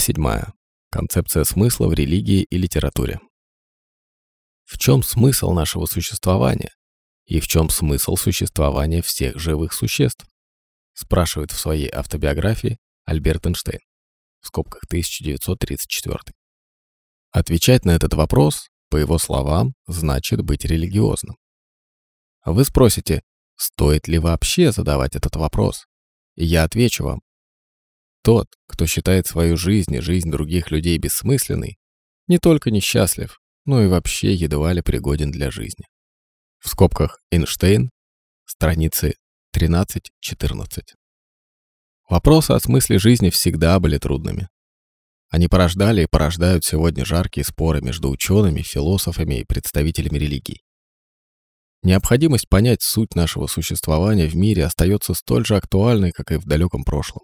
7. Концепция смысла в религии и литературе. В чем смысл нашего существования? И в чем смысл существования всех живых существ? Спрашивает в своей автобиографии Альберт Эйнштейн. В скобках 1934. Отвечать на этот вопрос, по его словам, значит быть религиозным. Вы спросите, стоит ли вообще задавать этот вопрос? И я отвечу вам, тот, кто считает свою жизнь и жизнь других людей бессмысленной, не только несчастлив, но и вообще едва ли пригоден для жизни. В скобках Эйнштейн, страницы 13-14. Вопросы о смысле жизни всегда были трудными. Они порождали и порождают сегодня жаркие споры между учеными, философами и представителями религий. Необходимость понять суть нашего существования в мире остается столь же актуальной, как и в далеком прошлом.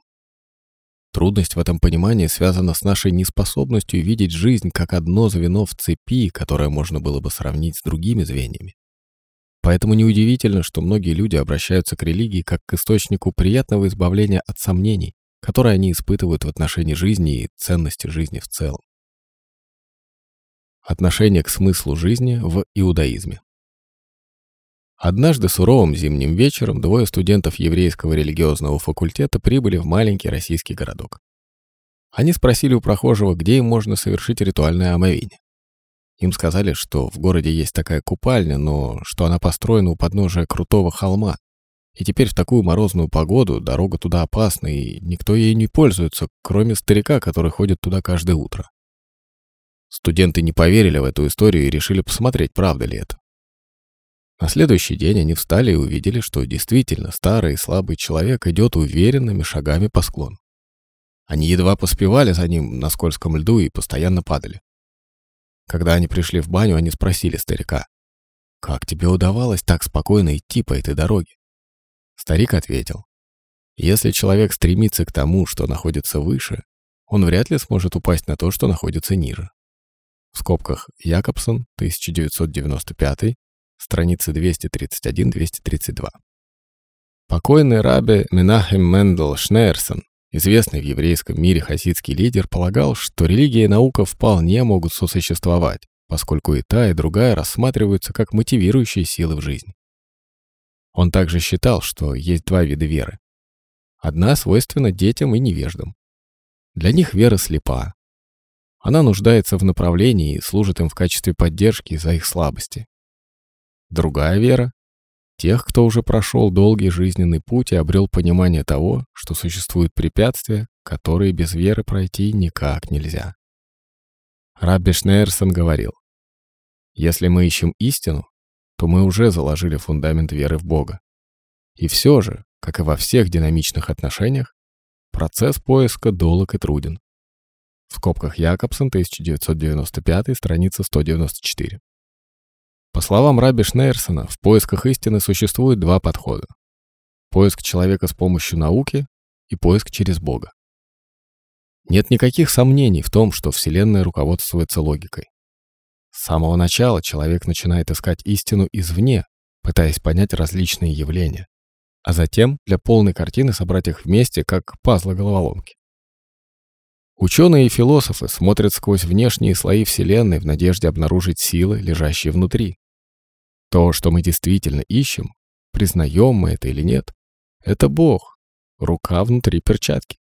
Трудность в этом понимании связана с нашей неспособностью видеть жизнь как одно звено в цепи, которое можно было бы сравнить с другими звеньями. Поэтому неудивительно, что многие люди обращаются к религии как к источнику приятного избавления от сомнений, которые они испытывают в отношении жизни и ценности жизни в целом. Отношение к смыслу жизни в иудаизме. Однажды суровым зимним вечером двое студентов еврейского религиозного факультета прибыли в маленький российский городок. Они спросили у прохожего, где им можно совершить ритуальное омовение. Им сказали, что в городе есть такая купальня, но что она построена у подножия крутого холма. И теперь в такую морозную погоду дорога туда опасна, и никто ей не пользуется, кроме старика, который ходит туда каждое утро. Студенты не поверили в эту историю и решили посмотреть, правда ли это. На следующий день они встали и увидели, что действительно старый и слабый человек идет уверенными шагами по склону. Они едва поспевали за ним на скользком льду и постоянно падали. Когда они пришли в баню, они спросили старика, «Как тебе удавалось так спокойно идти по этой дороге?» Старик ответил, «Если человек стремится к тому, что находится выше, он вряд ли сможет упасть на то, что находится ниже». В скобках Якобсон, 1995, страницы 231-232. Покойный раби Менахем Мендел Шнейрсон, известный в еврейском мире хасидский лидер, полагал, что религия и наука вполне могут сосуществовать, поскольку и та, и другая рассматриваются как мотивирующие силы в жизни. Он также считал, что есть два вида веры. Одна свойственна детям и невеждам. Для них вера слепа. Она нуждается в направлении и служит им в качестве поддержки за их слабости. Другая вера — тех, кто уже прошел долгий жизненный путь и обрел понимание того, что существуют препятствия, которые без веры пройти никак нельзя. Рабби Шнейрсон говорил, «Если мы ищем истину, то мы уже заложили фундамент веры в Бога. И все же, как и во всех динамичных отношениях, процесс поиска долг и труден. В скобках Якобсон, 1995, страница 194. По словам Раби Шнейрсона, в поисках истины существует два подхода. Поиск человека с помощью науки и поиск через Бога. Нет никаких сомнений в том, что Вселенная руководствуется логикой. С самого начала человек начинает искать истину извне, пытаясь понять различные явления, а затем для полной картины собрать их вместе, как пазлы-головоломки. Ученые и философы смотрят сквозь внешние слои Вселенной в надежде обнаружить силы, лежащие внутри. То, что мы действительно ищем, признаем мы это или нет, это Бог, рука внутри перчатки.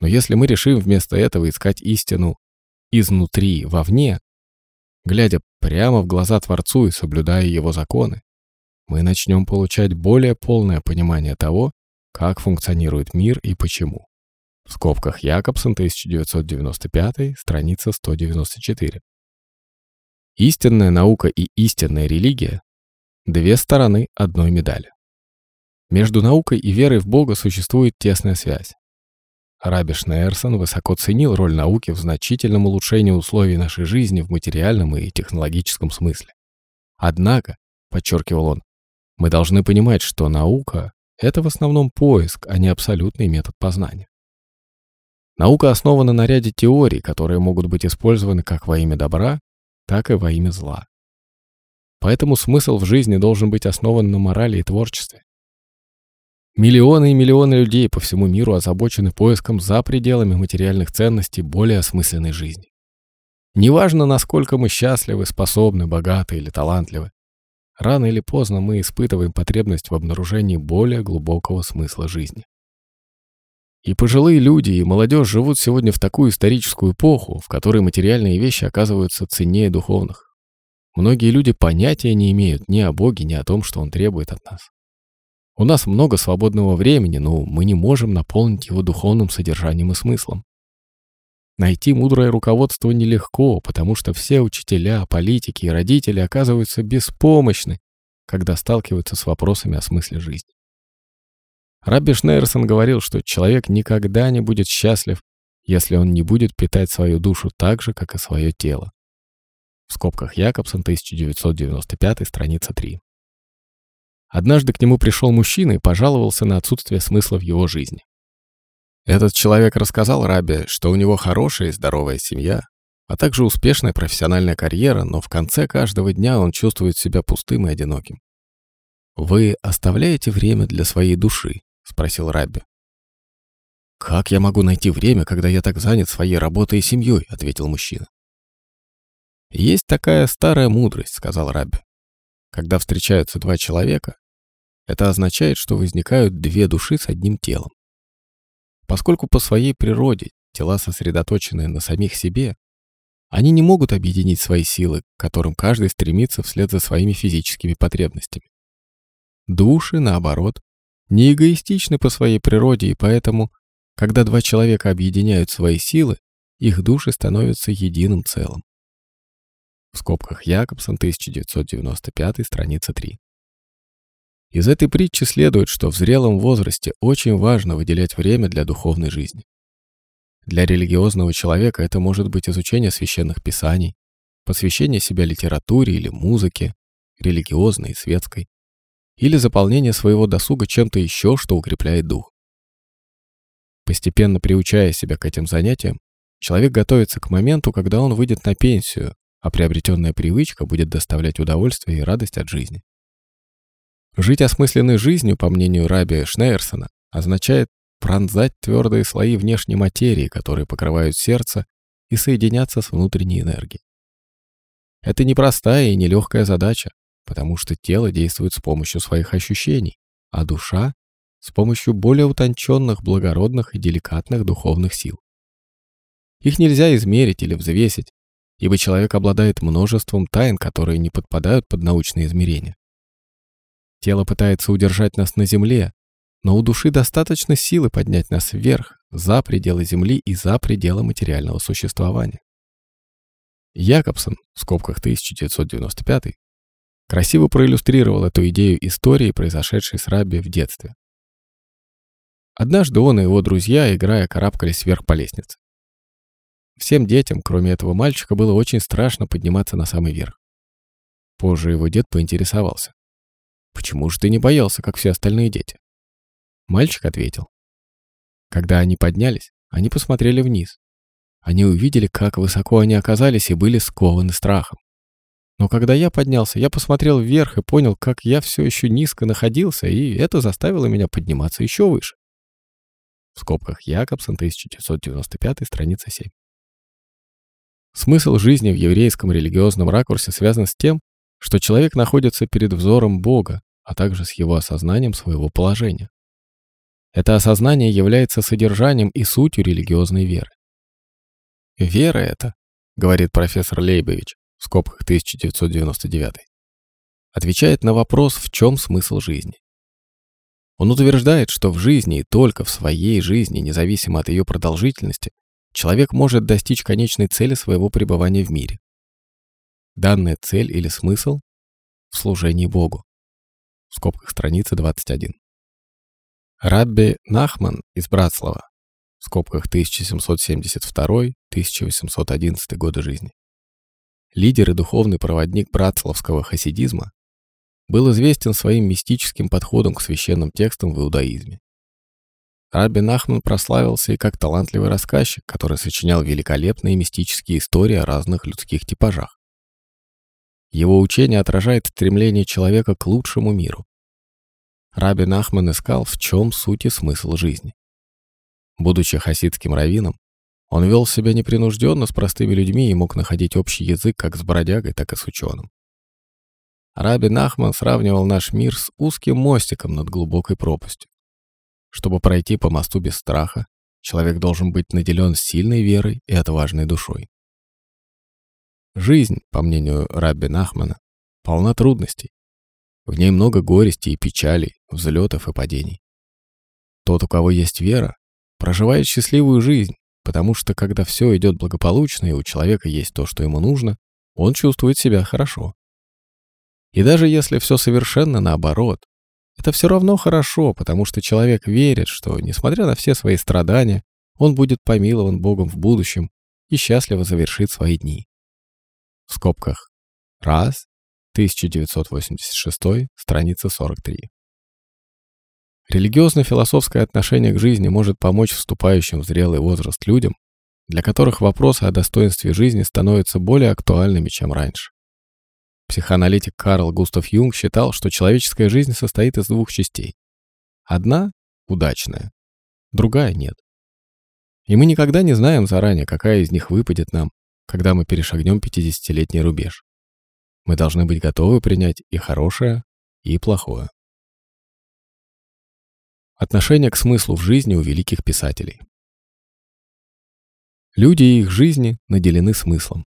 Но если мы решим вместо этого искать истину изнутри, вовне, глядя прямо в глаза Творцу и соблюдая Его законы, мы начнем получать более полное понимание того, как функционирует мир и почему. В скобках Якобсон, 1995, страница 194. Истинная наука и истинная религия Две стороны одной медали. Между наукой и верой в Бога существует тесная связь. Раби Шнейерсон высоко ценил роль науки в значительном улучшении условий нашей жизни в материальном и технологическом смысле. Однако, подчеркивал он, мы должны понимать, что наука — это в основном поиск, а не абсолютный метод познания. Наука основана на ряде теорий, которые могут быть использованы как во имя добра, так и во имя зла. Поэтому смысл в жизни должен быть основан на морали и творчестве. Миллионы и миллионы людей по всему миру озабочены поиском за пределами материальных ценностей более осмысленной жизни. Неважно, насколько мы счастливы, способны, богаты или талантливы, рано или поздно мы испытываем потребность в обнаружении более глубокого смысла жизни. И пожилые люди, и молодежь живут сегодня в такую историческую эпоху, в которой материальные вещи оказываются ценнее духовных. Многие люди понятия не имеют ни о Боге, ни о том, что Он требует от нас. У нас много свободного времени, но мы не можем наполнить его духовным содержанием и смыслом. Найти мудрое руководство нелегко, потому что все учителя, политики и родители оказываются беспомощны, когда сталкиваются с вопросами о смысле жизни. Рабби Шнейрсон говорил, что человек никогда не будет счастлив, если он не будет питать свою душу так же, как и свое тело. В скобках Якобсон, 1995, страница 3. Однажды к нему пришел мужчина и пожаловался на отсутствие смысла в его жизни. Этот человек рассказал Рабе, что у него хорошая и здоровая семья, а также успешная профессиональная карьера, но в конце каждого дня он чувствует себя пустым и одиноким. «Вы оставляете время для своей души?» — спросил Рабби. «Как я могу найти время, когда я так занят своей работой и семьей?» — ответил мужчина. «Есть такая старая мудрость», — сказал Рабби. «Когда встречаются два человека, это означает, что возникают две души с одним телом. Поскольку по своей природе тела сосредоточены на самих себе, они не могут объединить свои силы, к которым каждый стремится вслед за своими физическими потребностями. Души, наоборот, не эгоистичны по своей природе, и поэтому, когда два человека объединяют свои силы, их души становятся единым целым. В скобках Якобсон, 1995, страница 3. Из этой притчи следует, что в зрелом возрасте очень важно выделять время для духовной жизни. Для религиозного человека это может быть изучение священных писаний, посвящение себя литературе или музыке, религиозной и светской, или заполнение своего досуга чем-то еще, что укрепляет дух. Постепенно приучая себя к этим занятиям, человек готовится к моменту, когда он выйдет на пенсию, а приобретенная привычка будет доставлять удовольствие и радость от жизни. Жить осмысленной жизнью, по мнению Раби Шнейерсона, означает пронзать твердые слои внешней материи, которые покрывают сердце, и соединяться с внутренней энергией. Это непростая и нелегкая задача, потому что тело действует с помощью своих ощущений, а душа — с помощью более утонченных, благородных и деликатных духовных сил. Их нельзя измерить или взвесить, ибо человек обладает множеством тайн, которые не подпадают под научные измерения. Тело пытается удержать нас на земле, но у души достаточно силы поднять нас вверх, за пределы земли и за пределы материального существования. Якобсон, в скобках 1995, красиво проиллюстрировал эту идею истории, произошедшей с Рабби в детстве. Однажды он и его друзья, играя, карабкались вверх по лестнице. Всем детям, кроме этого мальчика, было очень страшно подниматься на самый верх. Позже его дед поинтересовался. «Почему же ты не боялся, как все остальные дети?» Мальчик ответил. Когда они поднялись, они посмотрели вниз. Они увидели, как высоко они оказались и были скованы страхом. Но когда я поднялся, я посмотрел вверх и понял, как я все еще низко находился, и это заставило меня подниматься еще выше. В скобках Якобсон, 1995, страница 7. Смысл жизни в еврейском религиозном ракурсе связан с тем, что человек находится перед взором Бога, а также с его осознанием своего положения. Это осознание является содержанием и сутью религиозной веры. Вера это, говорит профессор Лейбович, в скобках 1999, отвечает на вопрос, в чем смысл жизни. Он утверждает, что в жизни и только в своей жизни, независимо от ее продолжительности, человек может достичь конечной цели своего пребывания в мире. Данная цель или смысл в служении Богу. В скобках страница 21. Рабби Нахман из Братслава, в скобках 1772-1811 годы жизни, лидер и духовный проводник братславского хасидизма, был известен своим мистическим подходом к священным текстам в иудаизме. Рабби Нахман прославился и как талантливый рассказчик, который сочинял великолепные мистические истории о разных людских типажах. Его учение отражает стремление человека к лучшему миру. Раби Нахман искал, в чем суть и смысл жизни. Будучи хасидским раввином, он вел себя непринужденно с простыми людьми и мог находить общий язык как с бродягой, так и с ученым. Раби Нахман сравнивал наш мир с узким мостиком над глубокой пропастью. Чтобы пройти по мосту без страха, человек должен быть наделен сильной верой и отважной душой. Жизнь, по мнению Раби Нахмана, полна трудностей. В ней много горести и печалей, взлетов и падений. Тот, у кого есть вера, проживает счастливую жизнь, потому что когда все идет благополучно и у человека есть то, что ему нужно, он чувствует себя хорошо. И даже если все совершенно наоборот, это все равно хорошо, потому что человек верит, что, несмотря на все свои страдания, он будет помилован Богом в будущем и счастливо завершит свои дни. В скобках. Раз. 1986, страница 43. Религиозно-философское отношение к жизни может помочь вступающим в зрелый возраст людям, для которых вопросы о достоинстве жизни становятся более актуальными, чем раньше. Психоаналитик Карл Густав Юнг считал, что человеческая жизнь состоит из двух частей. Одна – удачная, другая – нет. И мы никогда не знаем заранее, какая из них выпадет нам, когда мы перешагнем 50-летний рубеж. Мы должны быть готовы принять и хорошее, и плохое. Отношение к смыслу в жизни у великих писателей. Люди и их жизни наделены смыслом.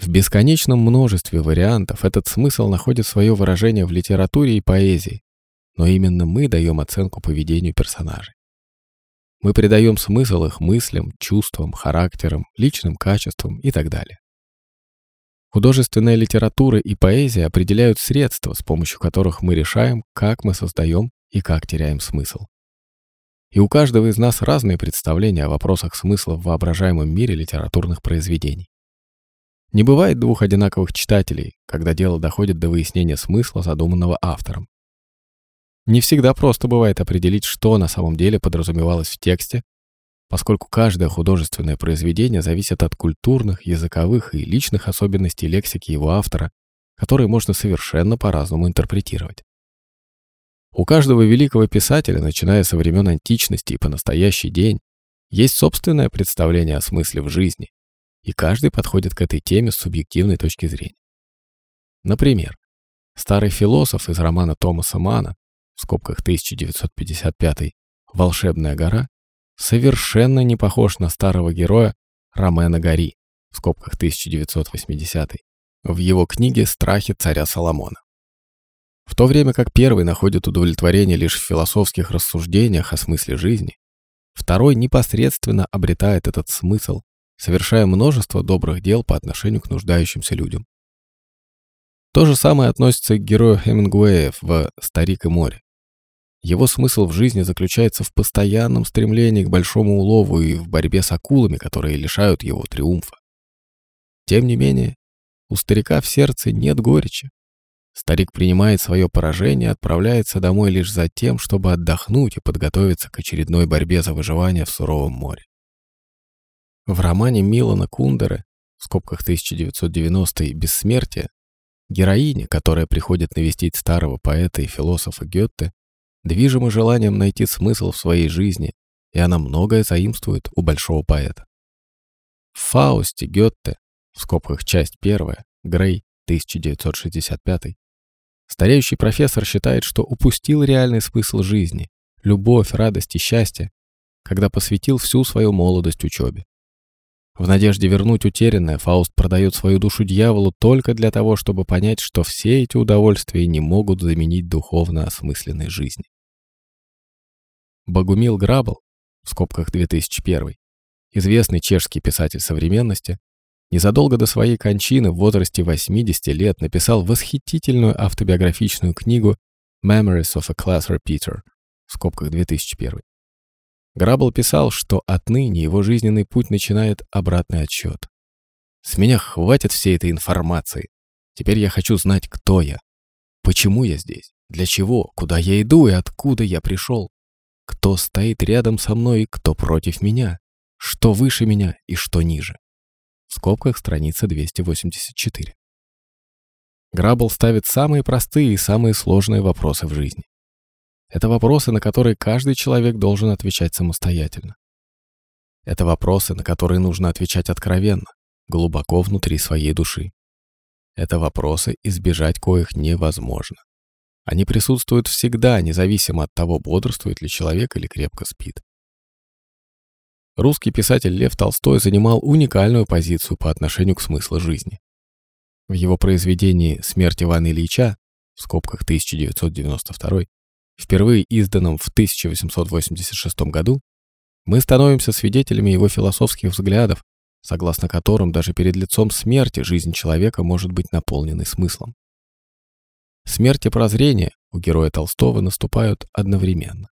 В бесконечном множестве вариантов этот смысл находит свое выражение в литературе и поэзии, но именно мы даем оценку поведению персонажей. Мы придаем смысл их мыслям, чувствам, характерам, личным качествам и так далее. Художественная литература и поэзия определяют средства, с помощью которых мы решаем, как мы создаем и как теряем смысл. И у каждого из нас разные представления о вопросах смысла в воображаемом мире литературных произведений. Не бывает двух одинаковых читателей, когда дело доходит до выяснения смысла, задуманного автором. Не всегда просто бывает определить, что на самом деле подразумевалось в тексте, поскольку каждое художественное произведение зависит от культурных, языковых и личных особенностей лексики его автора, которые можно совершенно по-разному интерпретировать. У каждого великого писателя, начиная со времен античности и по настоящий день, есть собственное представление о смысле в жизни, и каждый подходит к этой теме с субъективной точки зрения. Например, старый философ из романа Томаса Мана, в скобках 1955 «Волшебная гора», совершенно не похож на старого героя Ромена Гори, в скобках 1980 в его книге «Страхи царя Соломона». В то время как первый находит удовлетворение лишь в философских рассуждениях о смысле жизни, второй непосредственно обретает этот смысл, совершая множество добрых дел по отношению к нуждающимся людям. То же самое относится и к герою Хемингуэя в «Старик и море». Его смысл в жизни заключается в постоянном стремлении к большому улову и в борьбе с акулами, которые лишают его триумфа. Тем не менее, у старика в сердце нет горечи. Старик принимает свое поражение отправляется домой лишь за тем, чтобы отдохнуть и подготовиться к очередной борьбе за выживание в суровом море. В романе Милана Кундеры, в скобках 1990 «Бессмертие», героиня, которая приходит навестить старого поэта и философа Гетте, движима желанием найти смысл в своей жизни, и она многое заимствует у большого поэта. В Фаусте Гетте, в скобках часть первая, Грей, 1965, стареющий профессор считает, что упустил реальный смысл жизни, любовь, радость и счастье, когда посвятил всю свою молодость учебе. В надежде вернуть утерянное, Фауст продает свою душу дьяволу только для того, чтобы понять, что все эти удовольствия не могут заменить духовно осмысленной жизни. Богумил Грабл, в скобках 2001, известный чешский писатель современности, незадолго до своей кончины в возрасте 80 лет написал восхитительную автобиографичную книгу «Memories of a Class Repeater» в скобках 2001. Грабл писал, что отныне его жизненный путь начинает обратный отсчет. «С меня хватит всей этой информации. Теперь я хочу знать, кто я. Почему я здесь? Для чего? Куда я иду и откуда я пришел? Кто стоит рядом со мной и кто против меня? Что выше меня и что ниже?» В скобках страница 284. Грабл ставит самые простые и самые сложные вопросы в жизни. Это вопросы, на которые каждый человек должен отвечать самостоятельно. Это вопросы, на которые нужно отвечать откровенно, глубоко внутри своей души. Это вопросы, избежать коих невозможно. Они присутствуют всегда, независимо от того, бодрствует ли человек или крепко спит. Русский писатель Лев Толстой занимал уникальную позицию по отношению к смыслу жизни. В его произведении «Смерть Ивана Ильича» в скобках 1992, впервые изданном в 1886 году, мы становимся свидетелями его философских взглядов, согласно которым даже перед лицом смерти жизнь человека может быть наполненной смыслом. Смерть и прозрение у героя Толстого наступают одновременно.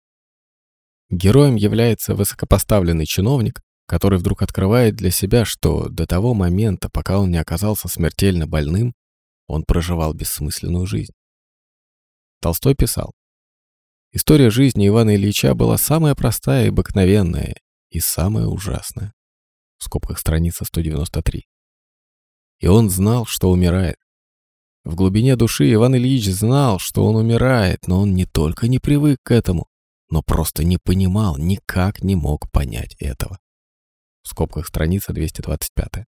Героем является высокопоставленный чиновник, который вдруг открывает для себя, что до того момента, пока он не оказался смертельно больным, он проживал бессмысленную жизнь. Толстой писал, «История жизни Ивана Ильича была самая простая и обыкновенная, и самая ужасная». В скобках страница 193. И он знал, что умирает. В глубине души Иван Ильич знал, что он умирает, но он не только не привык к этому, но просто не понимал, никак не мог понять этого. В скобках страница 225.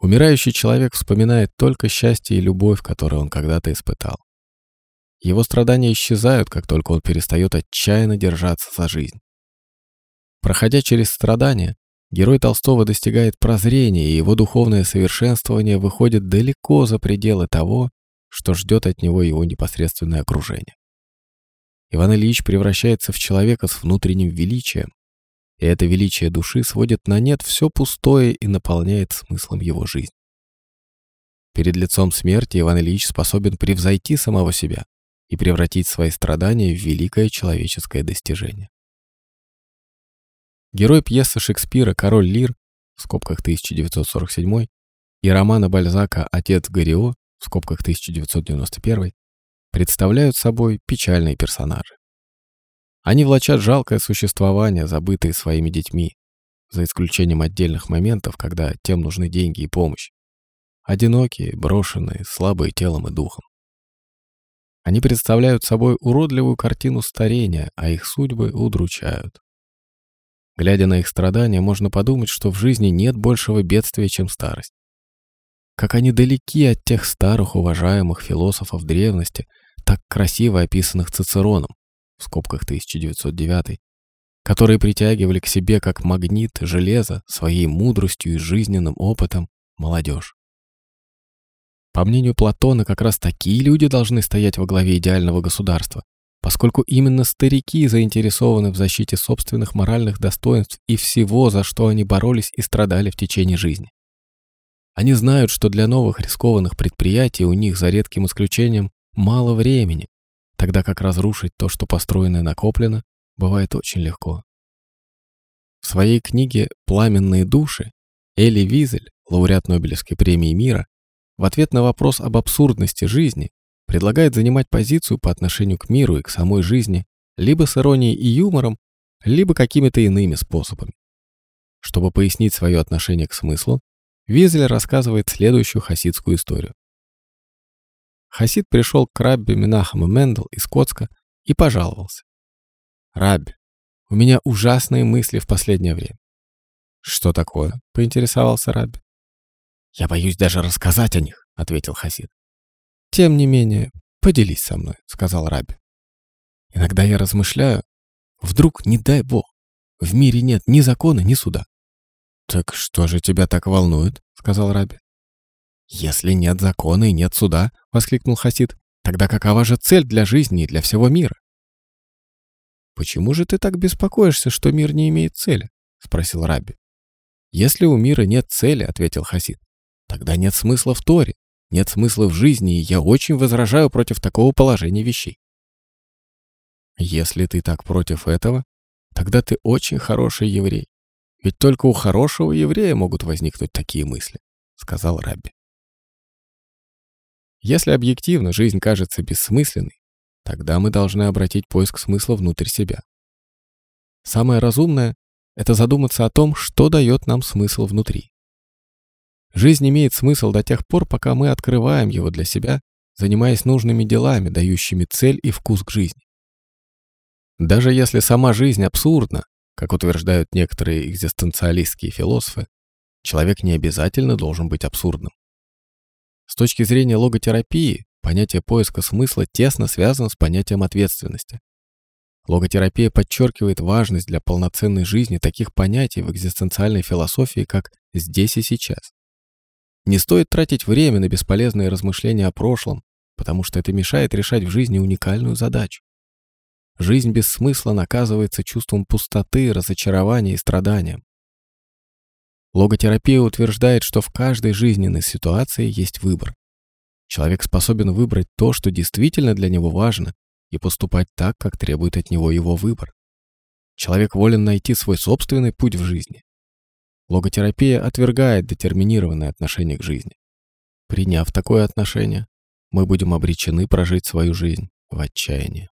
Умирающий человек вспоминает только счастье и любовь, которые он когда-то испытал. Его страдания исчезают, как только он перестает отчаянно держаться за жизнь. Проходя через страдания, герой Толстого достигает прозрения, и его духовное совершенствование выходит далеко за пределы того, что ждет от него его непосредственное окружение. Иван Ильич превращается в человека с внутренним величием, и это величие души сводит на нет все пустое и наполняет смыслом его жизнь. Перед лицом смерти Иван Ильич способен превзойти самого себя и превратить свои страдания в великое человеческое достижение. Герой пьесы Шекспира «Король Лир» в скобках 1947 и романа Бальзака «Отец Горио» в скобках 1991 представляют собой печальные персонажи. Они влачат жалкое существование, забытые своими детьми, за исключением отдельных моментов, когда тем нужны деньги и помощь. Одинокие, брошенные, слабые телом и духом. Они представляют собой уродливую картину старения, а их судьбы удручают. Глядя на их страдания, можно подумать, что в жизни нет большего бедствия, чем старость. Как они далеки от тех старых уважаемых философов древности, так красиво описанных Цицероном, в скобках 1909, которые притягивали к себе как магнит железо своей мудростью и жизненным опытом молодежь. По мнению Платона, как раз такие люди должны стоять во главе идеального государства, поскольку именно старики заинтересованы в защите собственных моральных достоинств и всего, за что они боролись и страдали в течение жизни. Они знают, что для новых рискованных предприятий у них, за редким исключением, мало времени, тогда как разрушить то, что построено и накоплено, бывает очень легко. В своей книге «Пламенные души» Эли Визель, лауреат Нобелевской премии мира, в ответ на вопрос об абсурдности жизни предлагает занимать позицию по отношению к миру и к самой жизни либо с иронией и юмором, либо какими-то иными способами. Чтобы пояснить свое отношение к смыслу, Визель рассказывает следующую хасидскую историю. Хасид пришел к Рабби Минахаму Мендел из Коцка и пожаловался. «Рабби, у меня ужасные мысли в последнее время». «Что такое?» — поинтересовался Рабби. «Я боюсь даже рассказать о них», — ответил Хасид. «Тем не менее, поделись со мной», — сказал Рабби. «Иногда я размышляю, вдруг, не дай бог, в мире нет ни закона, ни суда». «Так что же тебя так волнует?» — сказал Раби. «Если нет закона и нет суда», — воскликнул Хасид, «тогда какова же цель для жизни и для всего мира?» «Почему же ты так беспокоишься, что мир не имеет цели?» — спросил Раби. «Если у мира нет цели», — ответил Хасид, «тогда нет смысла в Торе, нет смысла в жизни, и я очень возражаю против такого положения вещей». «Если ты так против этого, тогда ты очень хороший еврей. Ведь только у хорошего еврея могут возникнуть такие мысли», — сказал Рабби. Если объективно жизнь кажется бессмысленной, тогда мы должны обратить поиск смысла внутрь себя. Самое разумное — это задуматься о том, что дает нам смысл внутри. Жизнь имеет смысл до тех пор, пока мы открываем его для себя, занимаясь нужными делами, дающими цель и вкус к жизни. Даже если сама жизнь абсурдна, как утверждают некоторые экзистенциалистские философы, человек не обязательно должен быть абсурдным. С точки зрения логотерапии, понятие поиска смысла тесно связано с понятием ответственности. Логотерапия подчеркивает важность для полноценной жизни таких понятий в экзистенциальной философии, как «здесь и сейчас». Не стоит тратить время на бесполезные размышления о прошлом, потому что это мешает решать в жизни уникальную задачу. Жизнь без смысла наказывается чувством пустоты, разочарования и страдания. Логотерапия утверждает, что в каждой жизненной ситуации есть выбор. Человек способен выбрать то, что действительно для него важно, и поступать так, как требует от него его выбор. Человек волен найти свой собственный путь в жизни. Логотерапия отвергает детерминированное отношение к жизни. Приняв такое отношение, мы будем обречены прожить свою жизнь в отчаянии.